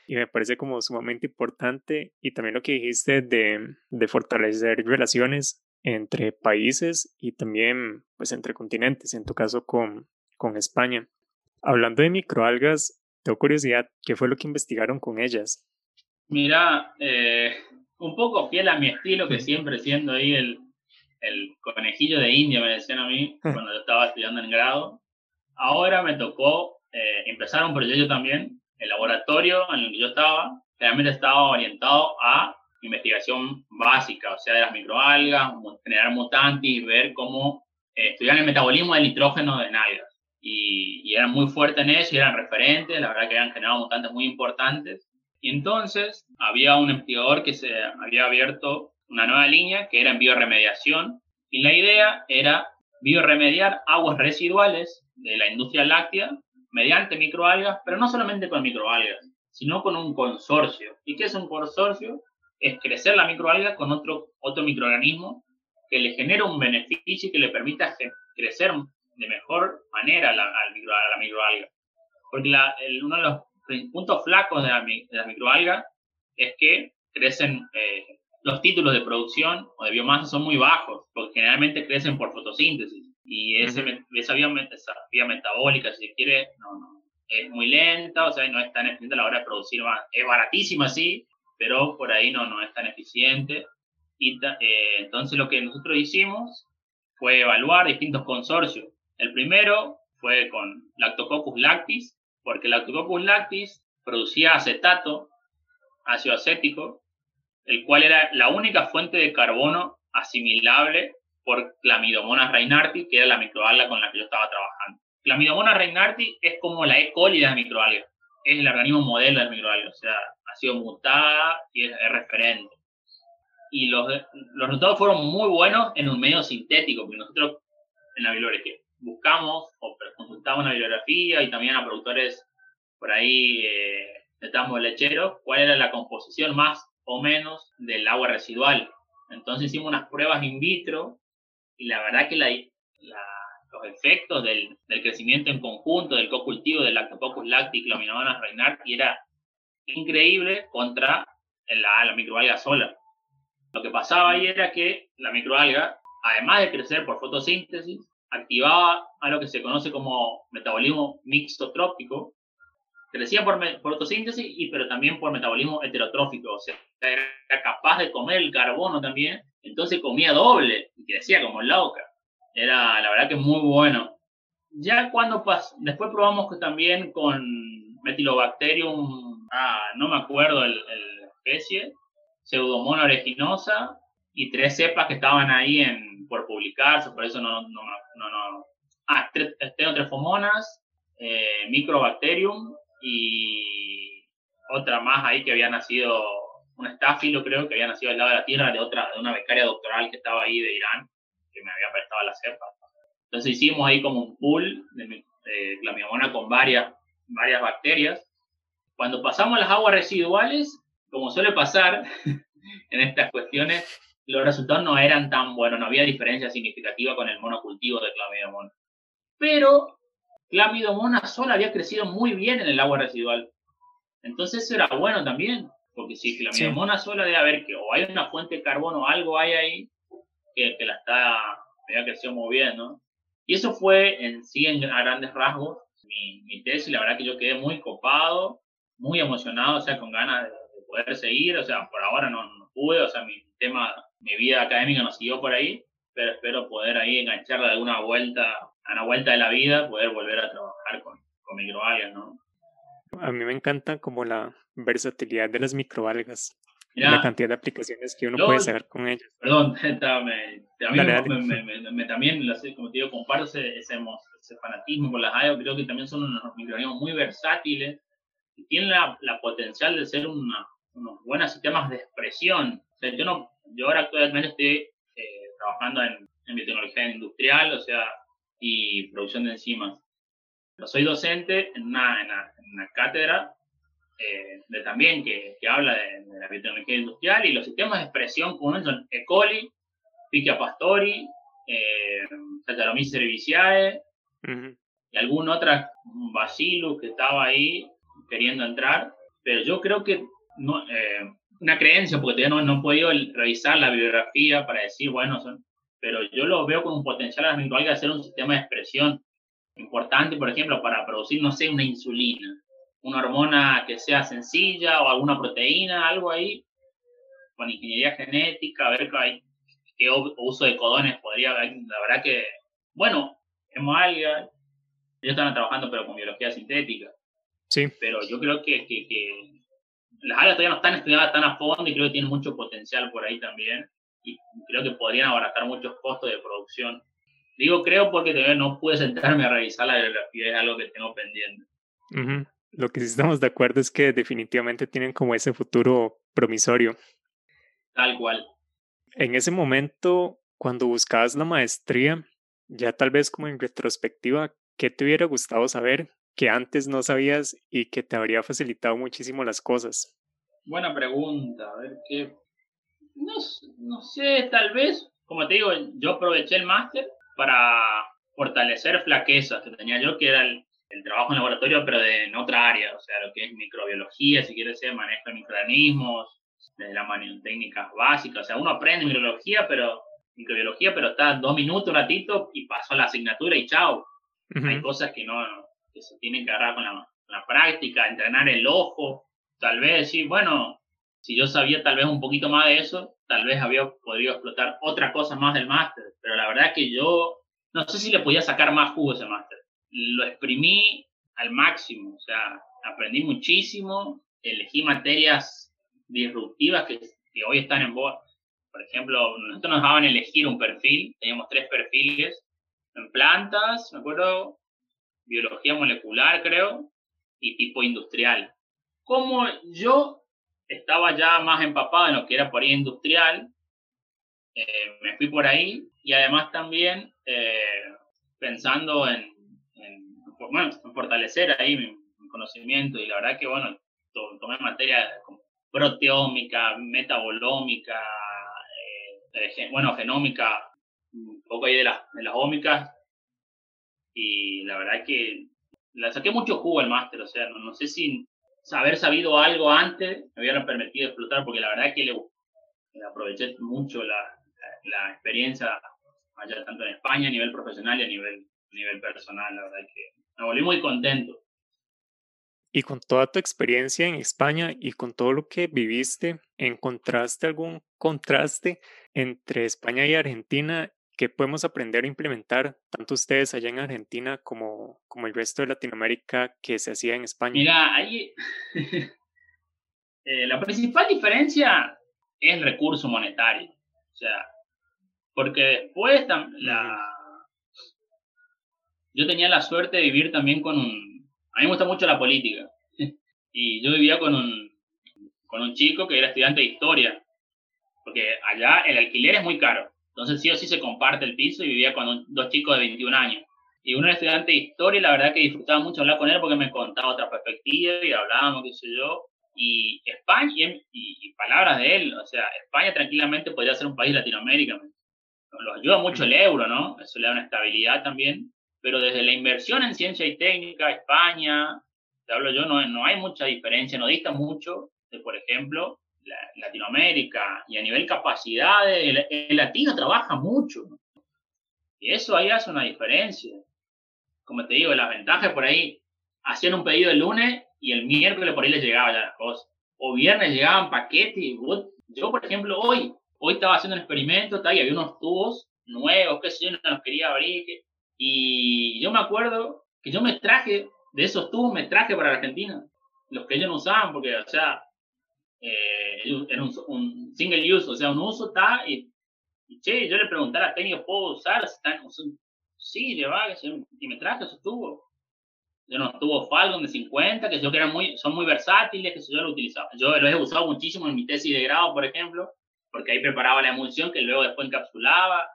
Y me parece como sumamente importante. Y también lo que dijiste de, de fortalecer relaciones entre países y también pues entre continentes, en tu caso con, con España. Hablando de microalgas, tengo curiosidad, ¿qué fue lo que investigaron con ellas? Mira, eh, un poco fiel a mi estilo, que siempre siendo ahí el, el conejillo de India, me decían a mí, cuando yo estaba estudiando en grado. Ahora me tocó eh, empezar un proyecto también. El laboratorio en el que yo estaba, realmente estaba orientado a investigación básica, o sea, de las microalgas, generar mutantes y ver cómo eh, estudiar el metabolismo del nitrógeno en algas y, eran muy fuertes en eso y eran referentes, la verdad que habían generado mutantes muy importantes. Y entonces había un investigador que se había abierto una nueva línea que era en bioremediación y la idea era bioremediar aguas residuales de la industria láctea mediante microalgas, pero no solamente con microalgas, sino con un consorcio. ¿Y qué es un consorcio? Es crecer la microalga con otro, otro microorganismo que le genera un beneficio y que le permita crecer de mejor manera a la, microalga. Porque uno de los puntos flacos de la, de la microalga es que crecen, eh, los títulos de producción o de biomasa son muy bajos, porque generalmente crecen por fotosíntesis. Y ese, esa, vía, vía, metabólica, si se quiere, no, no, es muy lenta, o sea, no es tan eficiente a la hora de producir más. Es baratísima, sí, pero por ahí no, no es tan eficiente. Y eh, entonces lo que nosotros hicimos fue evaluar distintos consorcios. El primero fue con Lactococcus lactis, porque Lactococcus lactis producía acetato, ácido acético, el cual era la única fuente de carbono asimilable por Clamidomonas reinarti, que era la microalga con la que yo estaba trabajando. Clamidomonas reinarti es como la E. coli de las microalgas, es el organismo modelo de las microalgas, o sea, ha sido mutada y es, referente. Y los, los resultados fueron muy buenos en un medio sintético, porque nosotros en la bibliografía buscamos o consultamos la bibliografía y también a productores por ahí eh, de tambos lecheros, cuál era la composición más o menos del agua residual. Entonces hicimos unas pruebas in vitro y la verdad que la, los efectos del, del, crecimiento en conjunto del co-cultivo del Lactococcus lacti y Claminobanas reinarti era increíble contra la, la microalga sola. Lo que pasaba ahí era que la microalga, además de crecer por fotosíntesis, activaba a lo que se conoce como metabolismo mixtotrópico, crecía por fotosíntesis, y, pero también por metabolismo heterotrófico, o sea, era capaz de comer el carbono también, entonces comía doble y crecía como loca. Era la verdad que muy bueno. Ya cuando pas después probamos que también con Metylobacterium, ah, no me acuerdo el, especie, Pseudomonas aeruginosa y tres cepas que estaban ahí en, por publicarse, por eso no, no, no, no, ah, Stenotrefomonas, eh, Microbacterium y otra más ahí que había nacido, un estáfilo creo que había nacido al lado de la tierra de otra, de una becaria doctoral que estaba ahí de Irán, que me había prestado la cepa. Entonces hicimos ahí como un pool de, de con varias, varias bacterias. Cuando pasamos las aguas residuales, como suele pasar en estas cuestiones, los resultados no eran tan buenos, no había diferencia significativa con el monocultivo de clamidomona. Pero Clamidomonas sola había crecido muy bien en el agua residual. Entonces eso era bueno también, porque si Clamidomonas sola debe haber que o hay una fuente de carbono o algo hay ahí que, que la está, había crecido muy bien, ¿no? Y eso fue en sí, en, a grandes rasgos, mi, mi tesis. La verdad que yo quedé muy copado, muy emocionado, o sea, con ganas de, poder seguir. O sea, por ahora no, no, pude, o sea, mi tema, mi vida académica no siguió por ahí, pero espero poder ahí engancharla de alguna vuelta a la vuelta de la vida poder volver a trabajar con, con microalgas, ¿no? A mí me encanta como la versatilidad de las microalgas. la cantidad de aplicaciones que uno puede hacer con ellas. Perdón, me, me, también, como te digo, comparto ese, ese, fanatismo con las algas. Creo que también son unos microorganismos muy versátiles y tienen la, la potencial de ser una, unos buenos sistemas de expresión. O sea, yo, no, yo ahora actualmente estoy eh, trabajando en, en biotecnología industrial, o sea, y producción de enzimas. Yo soy docente en una, en una, cátedra eh, de, también que, que habla de, la biotecnología industrial y los sistemas de expresión comunes son E. coli, Pichia pastori, eh, cerevisiae y algún otro bacillus que estaba ahí queriendo entrar, pero yo creo que no, eh, una creencia, porque todavía no, no he podido revisar la bibliografía para decir, bueno, son pero yo lo veo con un potencial a las microalgas de hacer un sistema de expresión importante, por ejemplo, para producir, no sé, una insulina, una hormona que sea sencilla o alguna proteína, algo ahí, con ingeniería genética, a ver qué, hay, qué uso de codones podría haber. La verdad que, bueno, hemoalga, ellos están trabajando pero con biología sintética. Sí. Pero yo creo que, que, que las algas todavía no están estudiadas tan a fondo y creo que tienen mucho potencial por ahí también y creo que podrían abaratar muchos costos de producción. Digo creo porque todavía no pude sentarme a revisar la bibliografía, es algo que tengo pendiente. Lo que sí estamos de acuerdo es que definitivamente tienen como ese futuro promisorio. Tal cual. En ese momento, cuando buscabas la maestría, ya tal vez como en retrospectiva, ¿qué te hubiera gustado saber que antes no sabías y que te habría facilitado muchísimo las cosas? Buena pregunta. A ver, ¿qué no, no sé, tal vez, como te digo, yo aproveché el máster para fortalecer flaquezas que tenía yo, que era el, trabajo en laboratorio, pero de, en otra área, o sea, lo que es microbiología, si quieres ser manejo de microorganismos, desde las técnicas básicas, o sea, uno aprende microbiología, pero microbiología, pero está dos minutos, un ratito, y pasó la asignatura y chao. Hay cosas que no, que se tienen que agarrar con la, la práctica, entrenar el ojo, tal vez decir, bueno, si yo sabía tal vez un poquito más de eso, tal vez había podido explotar otras cosas más del máster. Pero la verdad que yo no sé si le podía sacar más jugo a ese máster. Lo exprimí al máximo, o sea, aprendí muchísimo, elegí materias disruptivas que, que hoy están en boga. Por ejemplo, nosotros nos daban elegir un perfil, teníamos tres perfiles en plantas, me acuerdo, biología molecular creo, y tipo industrial. Como yo estaba ya más empapado en lo que era por ahí industrial, eh, me fui por ahí y además también eh, pensando en, bueno, en, fortalecer ahí mi, conocimiento y la verdad que bueno, tomé materia como proteómica, metabolómica, eh, bueno, genómica, un poco ahí de las, de las ómicas y la verdad que la saqué mucho jugo el máster, o sea, no, sé si haber sabido algo antes me hubiera permitido explotar, porque la verdad que le, aproveché mucho la, la, experiencia allá, tanto en España a nivel profesional y a nivel, a nivel personal, la verdad que me volví muy contento. Y con toda tu experiencia en España y con todo lo que viviste, ¿encontraste algún contraste entre España y Argentina ¿Qué podemos aprender a implementar tanto ustedes allá en Argentina como, como el resto de Latinoamérica que se hacía en España? Mira, ahí eh, la principal diferencia es el recurso monetario. O sea, porque después la, yo tenía la suerte de vivir también con un... A mí me gusta mucho la política. Y yo vivía con un, con un chico que era estudiante de historia. Porque allá el alquiler es muy caro. Entonces sí o sí se comparte el piso y vivía con dos chicos de 21 años. Y uno era estudiante de historia y la verdad que disfrutaba mucho hablar con él porque me contaba otra perspectiva y hablábamos, qué sé yo. Y España, y, palabras de él, o sea, España tranquilamente podría ser un país Latinoamérica. Nos ayuda mucho el euro, ¿no? Eso le da una estabilidad también. Pero desde la inversión en ciencia y técnica, España, te hablo yo, no, no hay mucha diferencia, no dista mucho de, por ejemplo, Latinoamérica y a nivel capacidad, el, latino trabaja mucho. Y eso ahí hace una diferencia. Como te digo, las ventajas por ahí, hacían un pedido el lunes y el miércoles por ahí les llegaba ya las cosas. O viernes llegaban paquetes. Yo, por ejemplo, hoy, hoy estaba haciendo un experimento y había unos tubos nuevos, que sé yo, no los quería abrir. Y yo me acuerdo que yo me traje, de esos tubos me traje para Argentina, los que ellos no usaban, porque, o sea, eh, era un, single use, o sea, un uso está y, che, yo le pregunté a la técnica, ¿puedo usar? Están, sí, lleva, y me traje esos tubos. Yo no tuvo Falcon de 50, que yo que eran muy, son muy versátiles, que yo lo utilizaba. Yo los he usado muchísimo en mi tesis de grado, por ejemplo, porque ahí preparaba la emulsión que luego después encapsulaba.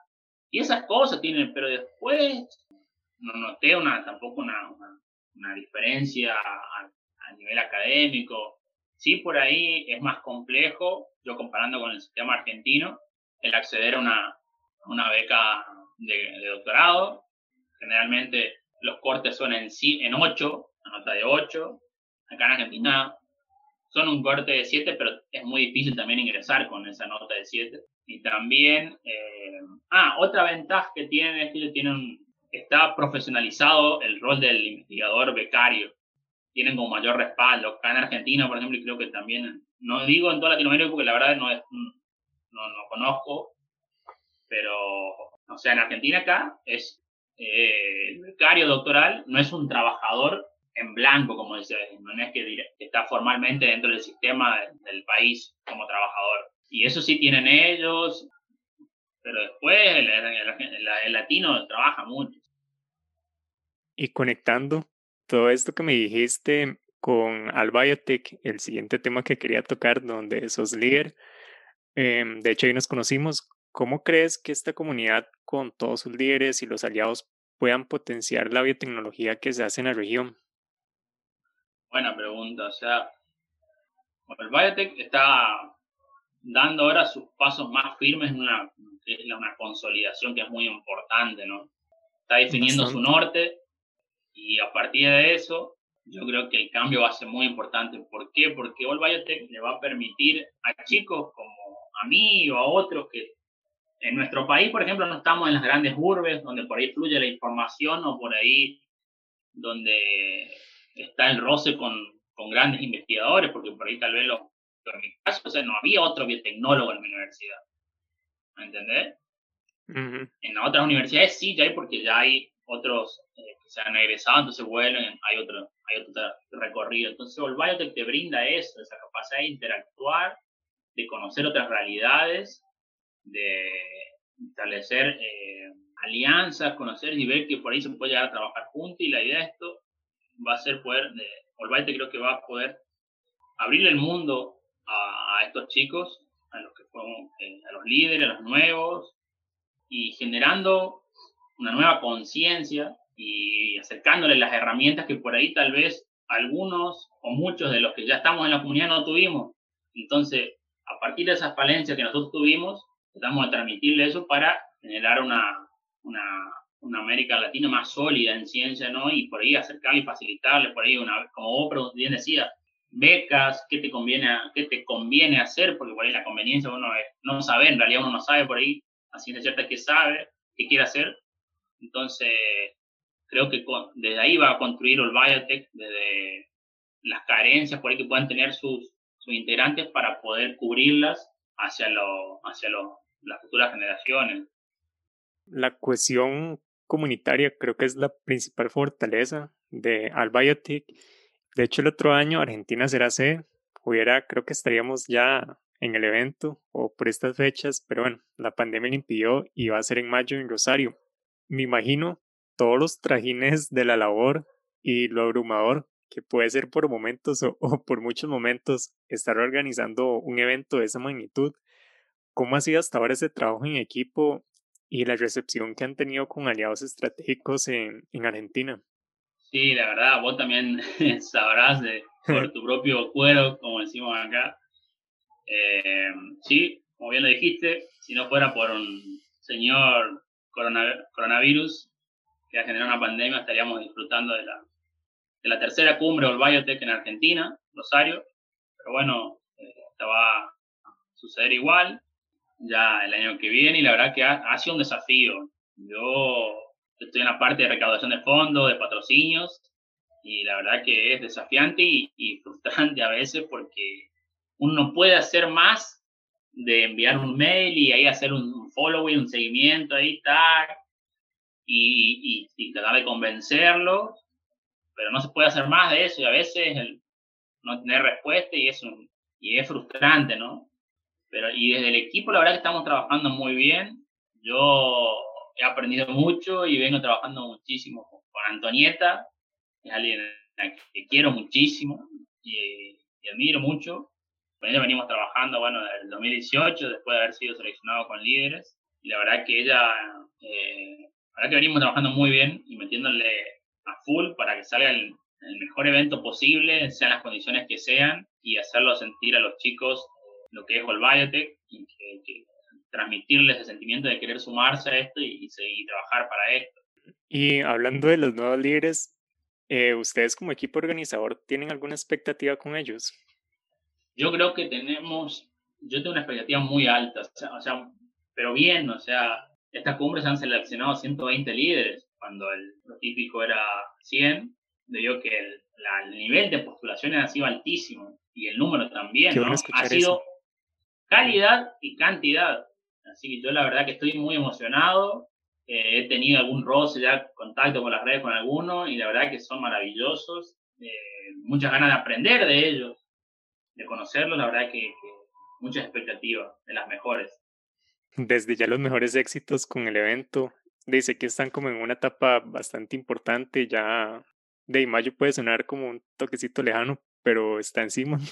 Y esas cosas tienen, pero después no noté una, tampoco una, una, diferencia a, a nivel académico Sí, por ahí es más complejo, yo comparando con el sistema argentino, el acceder a una, una beca de, doctorado. Generalmente los cortes son en, en 8, la nota de 8. Acá en Argentina son un corte de 7, pero es muy difícil también ingresar con esa nota de 7. Y también, eh, ah, otra ventaja que tienen es que tienen, está profesionalizado el rol del investigador becario tienen como mayor respaldo. Acá en Argentina, por ejemplo, y creo que también, no digo en toda Latinoamérica porque la verdad no, es, no, no conozco, pero, o sea, en Argentina acá es eh, el becario doctoral, no es un trabajador en blanco, como dice, no es que está formalmente dentro del sistema del país como trabajador. Y eso sí tienen ellos, pero después el, el latino trabaja mucho. Y conectando todo esto que me dijiste con Albiotech, el siguiente tema que quería tocar, donde sos líder, em, de hecho ahí nos conocimos, ¿cómo crees que esta comunidad con todos sus líderes y los aliados puedan potenciar la biotecnología que se hace en la región? Buena pregunta, o sea, el Biotech está dando ahora sus pasos más firmes en una, una consolidación que es muy importante, ¿no? Está definiendo su norte, y a partir de eso, yo creo que el cambio va a ser muy importante. ¿Por qué? Porque All Biotech le va a permitir a chicos como a mí o a otros que en nuestro país, por ejemplo, no estamos en las grandes urbes donde por ahí fluye la información o por ahí donde está el roce con, con grandes investigadores, porque por ahí tal vez los, en mi caso, o sea, no había otro biotecnólogo en mi universidad. ¿Me entendés? En otras universidades sí, ya hay porque ya hay otros eh, que se han egresado, entonces vuelven, hay otro, hay otro recorrido. Entonces el biotech te brinda eso, esa capacidad de interactuar, de conocer otras realidades, de establecer eh, alianzas, conocer y ver que por ahí se puede llegar a trabajar juntos y la idea de esto va a ser poder, de, creo que va a poder abrir el mundo a, estos chicos, a los que fueron, eh, a los líderes, a los nuevos, y generando una nueva conciencia y acercándoles las herramientas que por ahí tal vez algunos o muchos de los que ya estamos en la comunidad no tuvimos. Entonces, a partir de esas falencias que nosotros tuvimos, tratamos de transmitirle eso para generar una, una, una, América Latina más sólida en ciencia, ¿no? Y por ahí acercarle y facilitarle, por ahí, una, como vos bien decía, becas, qué te conviene, qué te conviene hacer, porque por ahí la conveniencia uno no sabe, en realidad uno no sabe por ahí, así de cierta que sabe, qué quiere hacer. Entonces, creo que desde ahí va a construir el biotech, desde las carencias por ahí que puedan tener sus, sus integrantes para poder cubrirlas hacia, lo, hacia lo, las futuras generaciones. La cohesión comunitaria creo que es la principal fortaleza de Albiotech. De hecho, el otro año Argentina será C. Hubiera, creo que estaríamos ya en el evento o por estas fechas, pero bueno, la pandemia lo impidió y va a ser en mayo en Rosario. Me imagino todos los trajines de la labor y lo abrumador que puede ser por momentos o, por muchos momentos estar organizando un evento de esa magnitud. ¿Cómo ha sido hasta ahora ese trabajo en equipo y la recepción que han tenido con aliados estratégicos en, en Argentina? Sí, la verdad, vos también sabrás de, por tu propio cuero, como decimos acá, eh, sí, como bien lo dijiste, si no fuera por un señor coronavirus que ha generado una pandemia, estaríamos disfrutando de la, de la tercera cumbre del Biotech en Argentina, Rosario. Pero bueno, eh, esta va a suceder igual ya el año que viene y la verdad que ha, sido un desafío. Yo estoy en la parte de recaudación de fondos, de patrocinios y la verdad que es desafiante y, y frustrante a veces porque uno puede hacer más de enviar un mail y ahí hacer un following, un seguimiento, ahí y, y, tratar de convencerlo, pero no se puede hacer más de eso y a veces el no tener respuesta y es, y es frustrante, ¿no? Pero, y desde el equipo la verdad que estamos trabajando muy bien. Yo he aprendido mucho y vengo trabajando muchísimo con, Antonieta, es alguien que quiero muchísimo y, y admiro mucho. Con ella venimos trabajando, bueno, desde el 2018, después de haber sido seleccionado con líderes. Y la verdad que ella, eh, la verdad que venimos trabajando muy bien y metiéndole a full para que salga el, mejor evento posible, sean las condiciones que sean, y hacerlo sentir a los chicos lo que es el Biotech y que, transmitirles el sentimiento de querer sumarse a esto y, seguir trabajar para esto. Y hablando de los nuevos líderes, eh, ¿ustedes como equipo organizador tienen alguna expectativa con ellos? Yo creo que tenemos, yo tengo una expectativa muy alta, o sea, pero bien, o sea, estas cumbres han seleccionado 120 líderes, cuando el, lo típico era 100, yo que el, nivel de postulaciones ha sido altísimo y el número también, ¿no? Ha sido calidad y cantidad. Así que yo la verdad que estoy muy emocionado. Eh, he tenido algún roce ya, contacto con las redes con algunos y la verdad que son maravillosos. Eh, muchas ganas de aprender de ellos de conocerlo, la verdad que, muchas expectativas, de las mejores. Desde ya los mejores éxitos con el evento. Dice que están como en una etapa bastante importante, ya de mayo puede sonar como un toquecito lejano, pero está encima.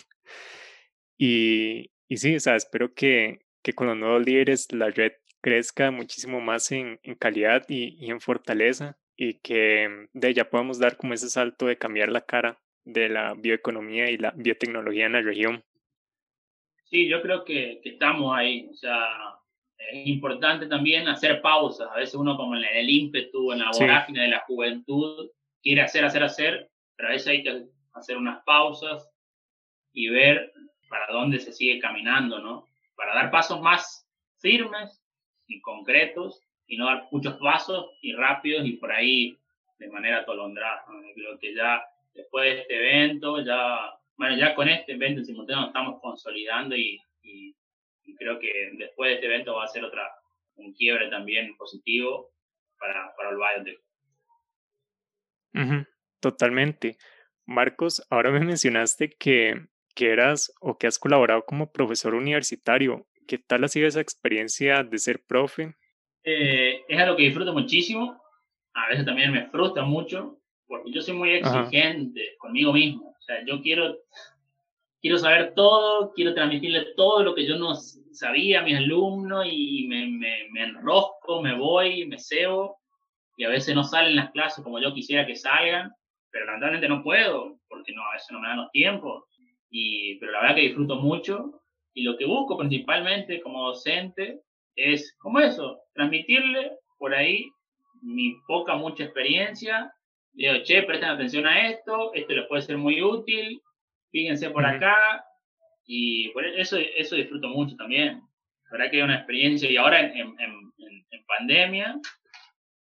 Y, y sí, o sea, espero que, que con los nuevos líderes la red crezca muchísimo más en, en calidad y, y, en fortaleza y que de ella podamos dar como ese salto de cambiar la cara de la bioeconomía y la biotecnología en la región. Sí, yo creo que, estamos ahí. O sea, es importante también hacer pausas. A veces uno como en el ímpetu, en la vorágine de la juventud, quiere hacer, hacer, hacer, pero a veces hay que hacer unas pausas y ver para dónde se sigue caminando, ¿no? Para dar pasos más firmes y concretos y no dar muchos pasos y rápidos y por ahí de manera atolondrada. Creo que ya después de este evento ya bueno, ya con este evento en simultáneo estamos consolidando y, y, creo que después de este evento va a ser otra, un quiebre también positivo para, para el biotech. totalmente. Marcos, ahora me mencionaste que, que eras o que has colaborado como profesor universitario. ¿Qué tal ha sido esa experiencia de ser profe? Eh, es algo que disfruto muchísimo. A veces también me frustra mucho porque yo soy muy exigente conmigo mismo. O sea, yo quiero, quiero saber todo, quiero transmitirle todo lo que yo no sabía a mis alumnos y me, me, me enrosco, me voy, me cebo y a veces no salen las clases como yo quisiera que salgan, pero lamentablemente no puedo porque no, a veces no me dan los tiempos. Y, pero la verdad que disfruto mucho y lo que busco principalmente como docente es como eso, transmitirle por ahí mi poca, mucha experiencia digo, che, presten atención a esto, esto les puede ser muy útil, fíjense por acá, y por eso, eso disfruto mucho también. La verdad que es una experiencia, y ahora en, en, en, pandemia,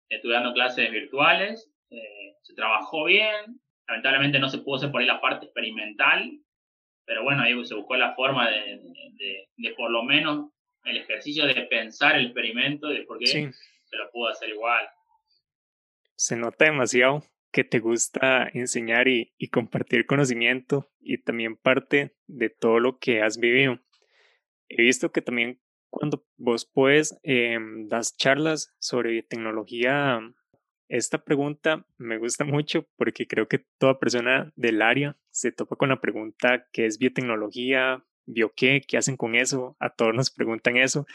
estuve dando clases virtuales, eh, se trabajó bien, lamentablemente no se pudo hacer por ahí la parte experimental, pero bueno, ahí se buscó la forma de, de, de, por lo menos el ejercicio de pensar el experimento, de por qué se lo pudo hacer igual. Se nota demasiado que te gusta enseñar y, compartir conocimiento y también parte de todo lo que has vivido. He visto que también cuando vos puedes em, das charlas sobre biotecnología, esta pregunta me gusta mucho porque creo que toda persona del área se topa con la pregunta qué es biotecnología, bio qué, qué hacen con eso, a todos nos preguntan eso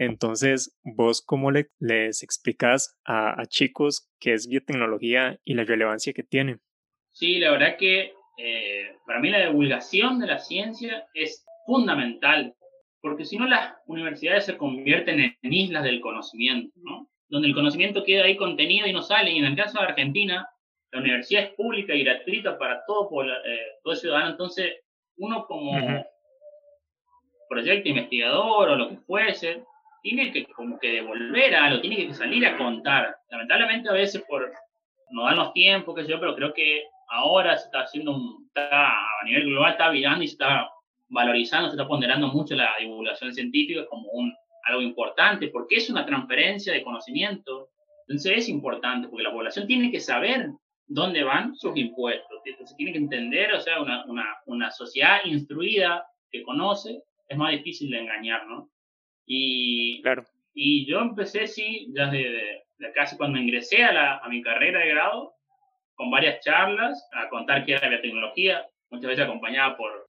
entonces, ¿vos cómo le, les explicas a, chicos qué es biotecnología y la relevancia que tiene? Sí, la verdad que eh, para mí la divulgación de la ciencia es fundamental, porque si no las universidades se convierten en islas del conocimiento, ¿no? donde el conocimiento queda ahí contenido y no sale. Y en el caso de Argentina, la universidad es pública y gratuita para todo, eh, todo ciudadano, entonces uno como proyecto investigador o lo que fuese, tiene que como que devolver algo, tiene que salir a contar. Lamentablemente a veces por no dan los tiempos, qué sé yo, pero creo que ahora se está haciendo a nivel global está virando y se está valorizando, se está ponderando mucho la divulgación científica como un, algo importante, porque es una transferencia de conocimiento. Entonces es importante, porque la población tiene que saber dónde van sus impuestos. Se tiene que entender, o sea, una, una, una sociedad instruida que conoce es más difícil de engañar, ¿no? Y, claro. y yo empecé, sí, ya de, casi cuando ingresé a, la, a mi carrera de grado, con varias charlas, a contar qué era la tecnología, muchas veces acompañada por,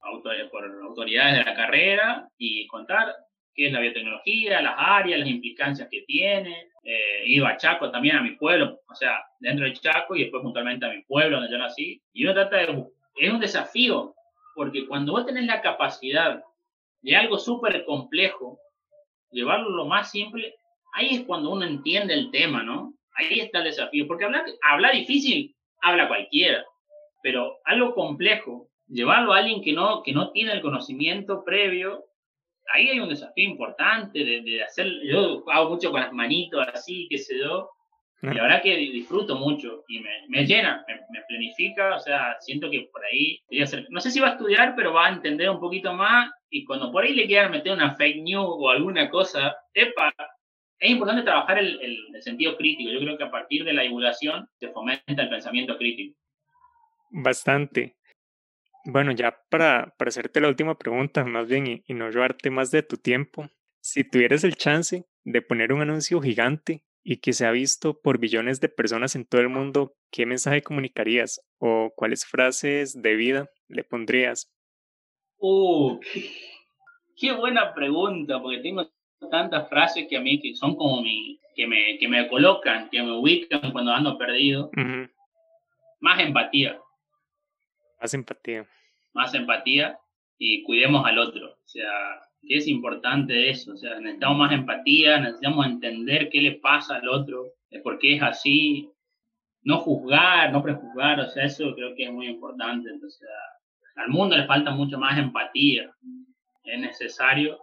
por autoridades de la carrera, y contar qué es la biotecnología, las áreas, las implicancias que tiene. Eh, iba a Chaco también, a mi pueblo, o sea, dentro de Chaco y después puntualmente a mi pueblo donde yo nací. Y uno trata de, es un desafío, porque cuando vos tenés la capacidad de algo súper complejo, llevarlo lo más simple, ahí es cuando uno entiende el tema, ¿no? Ahí está el desafío, porque hablar, hablar difícil, habla cualquiera, pero algo complejo, llevarlo a alguien que no, que no tiene el conocimiento previo, ahí hay un desafío importante de, de hacer, yo hago mucho con las manitos así, qué sé yo, y la verdad que disfruto mucho y me, me llena, me, me, planifica, o sea, siento que por ahí, no sé si va a estudiar, pero va a entender un poquito más y cuando por ahí le quieran meter una fake news o alguna cosa, epa, es importante trabajar el, el, sentido crítico. Yo creo que a partir de la divulgación se fomenta el pensamiento crítico. Bastante. Bueno, ya para, para hacerte la última pregunta, más bien, y, y no robarte más de tu tiempo, si tuvieras el chance de poner un anuncio gigante y que se ha visto por billones de personas en todo el mundo, ¿qué mensaje comunicarías o cuáles frases de vida le pondrías? Uh, qué, buena pregunta, porque tengo tantas frases que a mí que son como mi, que me, que me colocan, que me ubican cuando ando perdido. Más empatía. Más empatía. Más empatía y cuidemos al otro. O sea, que es importante eso. O sea, necesitamos más empatía, necesitamos entender qué le pasa al otro, por qué es así. No juzgar, no prejuzgar, o sea, eso creo que es muy importante. Entonces, al mundo le falta mucho más empatía. Es necesario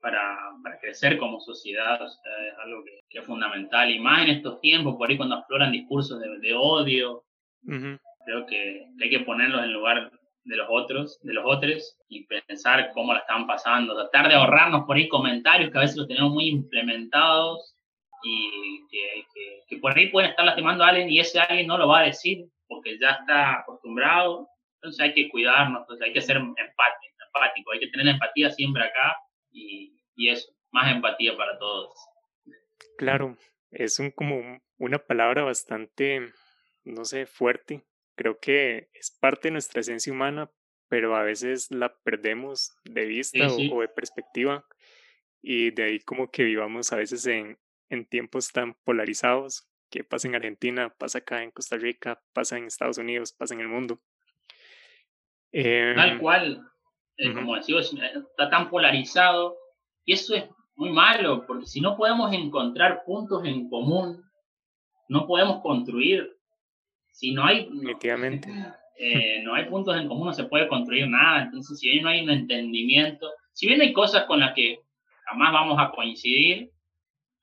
para, para crecer como sociedad, o sea, es algo que, es fundamental. Y más en estos tiempos, por ahí cuando afloran discursos de, de odio, creo que hay que ponerlos en lugar de los otros, de los otros, y pensar cómo la están pasando, tratar de ahorrarnos por ahí comentarios que a veces los tenemos muy implementados y que, que, por ahí pueden estar lastimando a alguien y ese alguien no lo va a decir porque ya está acostumbrado. Entonces hay que cuidarnos, entonces hay que ser empático, empático hay que tener empatía siempre acá y, y eso, más empatía para todos. Claro, es un, como una palabra bastante, no sé, fuerte. Creo que es parte de nuestra esencia humana, pero a veces la perdemos de vista O, de perspectiva y de ahí como que vivamos a veces en, en tiempos tan polarizados que pasa en Argentina, pasa acá en Costa Rica, pasa en Estados Unidos, pasa en el mundo. Tal em, cual, eh, como decía, está tan polarizado y eso es muy malo, porque si no podemos encontrar puntos en común, no podemos construir. Si no hay... Definitivamente. Eh, no hay puntos en común, no se puede construir nada. Entonces, si no hay un entendimiento, si bien hay cosas con las que jamás vamos a coincidir,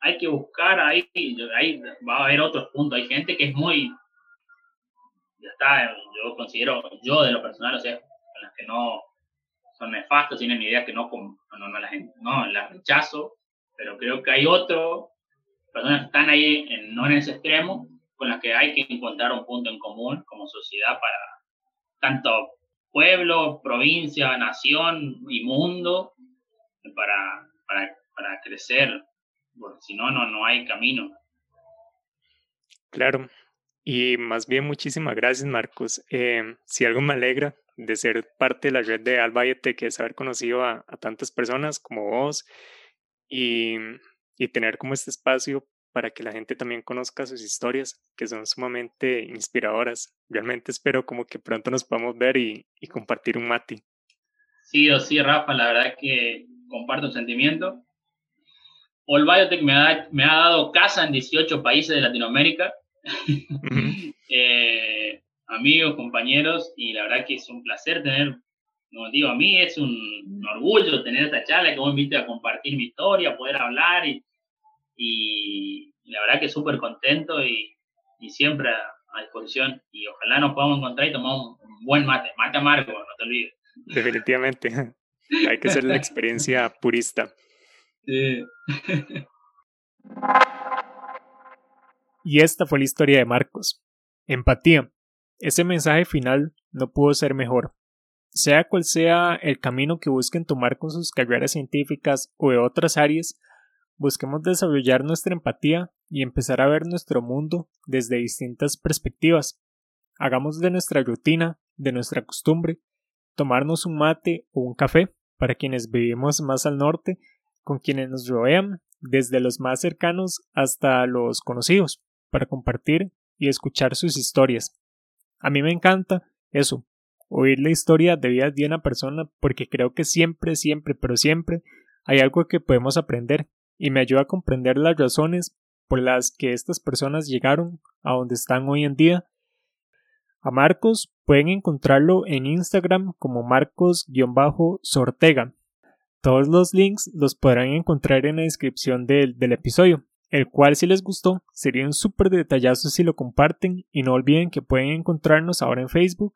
hay que buscar ahí, ahí va a haber otros puntos. Hay gente que es muy, ya está, yo considero, yo de lo personal, o sea, con las que no, son nefastos, tienen ideas que no, no, no, las, no las rechazo, pero creo que hay otro, personas que están ahí, en, no en ese extremo, con las que hay que encontrar un punto en común como sociedad para tanto pueblo, provincia, nación y mundo, para, para, para crecer, porque si no, no, no hay camino. Claro, y más bien muchísimas gracias Marcos. Eh, si algo me alegra de ser parte de la red de Albayete, que es haber conocido a, tantas personas como vos y, y, tener como este espacio para que la gente también conozca sus historias, que son sumamente inspiradoras. Realmente espero como que pronto nos podamos ver y, y compartir un mati. Sí o sí, Rafa, la verdad que comparto el sentimiento. All Biotech me ha, me ha dado casa en 18 países de Latinoamérica. eh, amigos, compañeros, y la verdad que es un placer tener, como digo, a mí es un, orgullo tener esta charla, que vos me a compartir mi historia, poder hablar, y, y la verdad que súper contento y, y, siempre a, disposición. Y ojalá nos podamos encontrar y tomar un, buen mate, mate amargo, no te olvides. Definitivamente, hay que ser la experiencia purista. Sí. y esta fue la historia de Marcos. Empatía. Ese mensaje final no pudo ser mejor. Sea cual sea el camino que busquen tomar con sus carreras científicas o de otras áreas, busquemos desarrollar nuestra empatía y empezar a ver nuestro mundo desde distintas perspectivas. Hagamos de nuestra rutina, de nuestra costumbre, tomarnos un mate o un café para quienes vivimos más al norte, con quienes nos rodean, desde los más cercanos hasta los conocidos, para compartir y escuchar sus historias. A mí me encanta eso, oír la historia de vida de una persona porque creo que siempre, siempre, pero siempre hay algo que podemos aprender y me ayuda a comprender las razones por las que estas personas llegaron a donde están hoy en día. A Marcos pueden encontrarlo en Instagram como Marcos-Sortega. Todos los links los podrán encontrar en la descripción del, del episodio el cual si les gustó sería un súper detallazo si lo comparten y no olviden que pueden encontrarnos ahora en Facebook,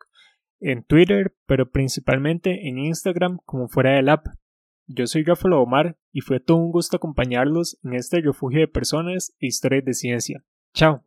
en Twitter, pero principalmente en Instagram como fuera del app. Yo soy Rafael Omar y fue todo un gusto acompañarlos en este refugio de personas e historias de ciencia. Chao.